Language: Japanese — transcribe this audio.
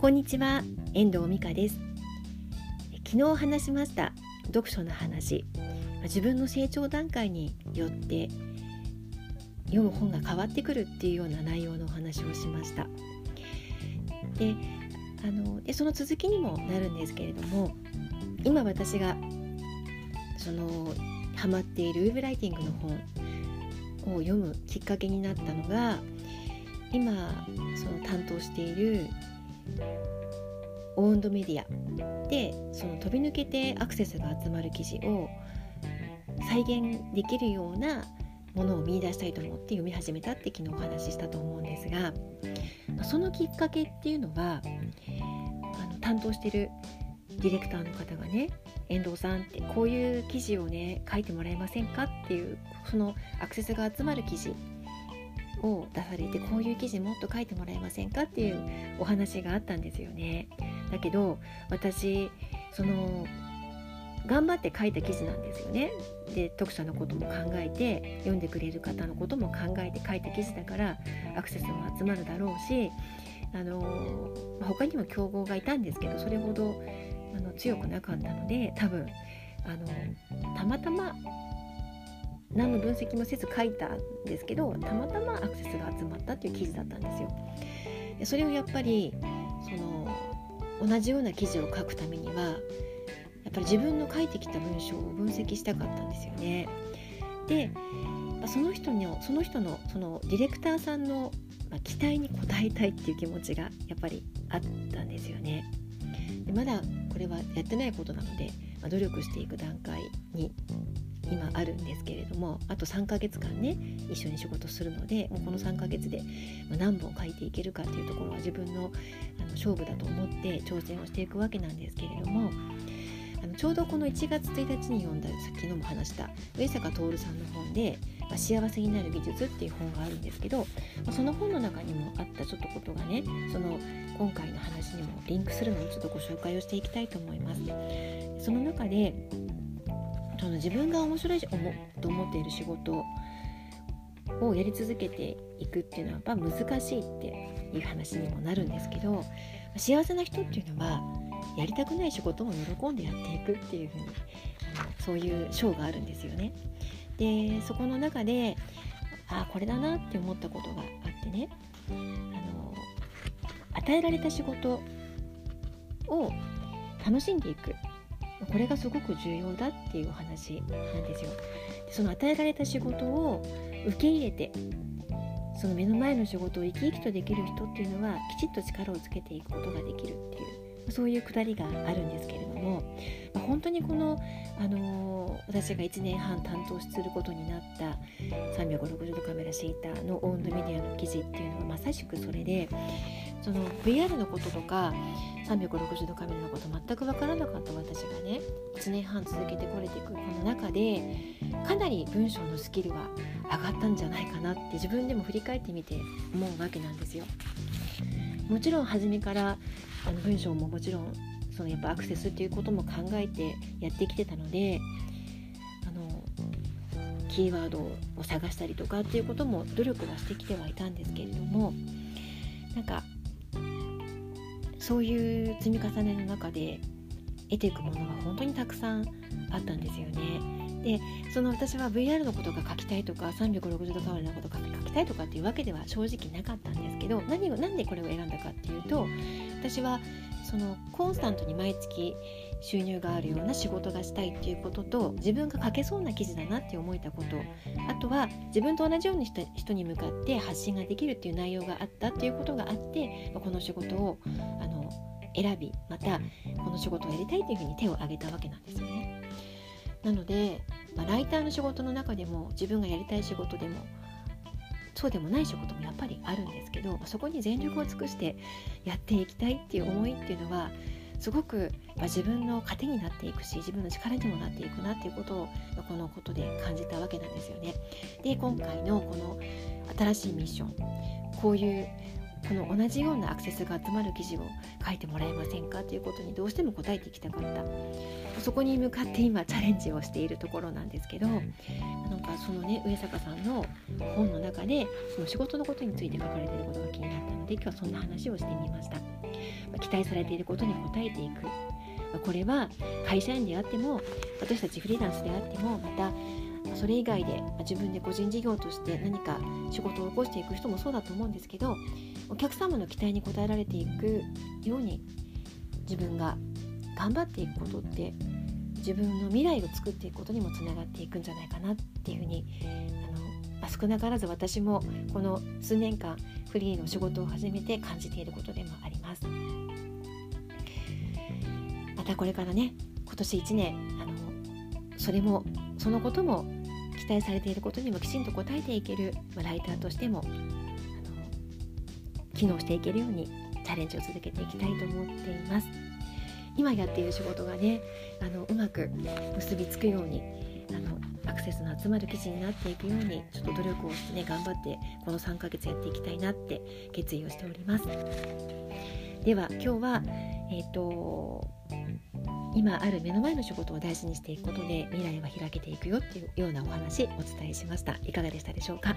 こんにちは遠藤美香です。昨日話しました読書の話。自分の成長段階によって読む本が変わってくるっていうような内容のお話をしました。であのでその続きにもなるんですけれども今私がそのハマっているウェブライティングの本を読むきっかけになったのが今その担当しているオウンドメディア。でその飛び抜けてアクセスが集まる記事を再現できるようなものを見出したいと思って読み始めたって昨日お話ししたと思うんですがそのきっかけっていうのはあの担当してるディレクターの方がね遠藤さんってこういう記事をね書いてもらえませんかっていうそのアクセスが集まる記事を出されてこういう記事もっと書いてもらえませんかっていうお話があったんですよね。だけど私その頑張って書いた記事なんですよね。で読者のことも考えて読んでくれる方のことも考えて書いた記事だからアクセスも集まるだろうしあの他にも競合がいたんですけどそれほどあの強くなかったので多分あのたまたま何の分析もせず書いたんですけどたまたまアクセスが集まったっていう記事だったんですよ。それをやっぱりその同じような記事を書くためにはやっぱり自分の書いてきた文章を分析したかったんですよね。でその人のその人のそのディレクターさんの期待に応えたいっていう気持ちがやっぱりあったんですよね。まだこれはやってないことなので、まあ、努力していく段階に今あるんですけれどもあと3ヶ月間ね一緒に仕事するのでもうこの3ヶ月で何本書いていけるかっていうところは自分のあの勝負だと思って挑戦をしていくわけなんですけれどもあのちょうどこの1月1日に読んだ昨日も話した上坂徹さんの本で「まあ、幸せになる技術」っていう本があるんですけど、その本の中にもあったちょっとことがねその今回の話にもリンクするのでちょっとご紹介をしていきたいと思います。その中でその自分が面白いと思っている仕事をやり続けていくっていうのはやっぱ難しいっていう話にもなるんですけど幸せな人っていうのはやりたくない仕事も喜んでやっていくっていうふうにそういう章があるんですよね。でそこの中でああこれだなって思ったことがあってねあの与えられた仕事を楽しんでいくこれがすごく重要だっていうお話なんですよ。でその与えられた仕事を受け入れてその目の前の仕事を生き生きとできる人っていうのはきちっと力をつけていくことができるっていうそういうくだりがあるんですけれども、まあ、本当にこの、あのー、私が1年半担当することになった360度カメラシーターのオウンドメディアの記事っていうのはまさしくそれでその VR のこととか360度カメラのこと全く分からなかった私がね1年半続けてこれていくこの中でかなり文章のスキルは上がったんじゃないかなって自分でも振り返ってみて思うわけなんですよ。もちろん初めからあの文章ももちろんそのやっぱアクセスっていうことも考えてやってきてたのであのキーワードを探したりとかっていうことも努力はしてきてはいたんですけれどもなんかそういう積み重ねの中で得ていくものが本当にたくさんあったんですよね。でその私は VR のことが書きたいとか360度カメラのことが書きたいとかっていうわけでは正直なかったんですけど何を何でこれを選んだかっていうと私はそのコンスタントに毎月収入があるような仕事がしたいっていうことと自分が書けそうな記事だなって思えたことあとは自分と同じようにした人に向かって発信ができるっていう内容があったっていうことがあってこの仕事をあの選びまたこの仕事をやりたいというふうに手を挙げたわけなんですよね。なので、まあ、ライターの仕事の中でも自分がやりたい仕事でもそうでもない仕事もやっぱりあるんですけどそこに全力を尽くしてやっていきたいっていう思いっていうのはすごく自分の糧になっていくし自分の力にもなっていくなっていうことをこのことで感じたわけなんですよね。で今回のこの新しいミッションこういうこの同じようなアクセスが集まる記事を書いてもらえませんかということにどうしても答えていきたかった。そこに向かって今チャレンジをしているところなんですけどなんかそのね上坂さんの本の中でその仕事のことについて書かれていることが気になったので今日はそんな話をしてみました。期待されていることに応えていく。これは会社員であっても私たちフリーランスであってもまたそれ以外で自分で個人事業として何か仕事を起こしていく人もそうだと思うんですけどお客様の期待に応えられていくように自分が頑張っていくことって自分の未来を作っていくことにもつながっていくんじゃないかなっていうふうにあの少なからず私もこの数年間フリーの仕事を始めて感じていることでもあります。またこれからね今年1年あのそれもそのことも期待されていることにもきちんと応えていける、ライターとしても機能していけるようにチャレンジを続けていきたいと思っています。今やっている仕事がねあのうまく結びつくようにあのアクセスの集まる記事になっていくようにちょっと努力をしてね頑張ってこの3ヶ月やっていきたいなって決意をしております。では今日はえっ、ー、と今ある目の前の仕事を大事にしていくことで未来は開けていくよっていうようなお話お伝えしました。いかがでしたでしょうか？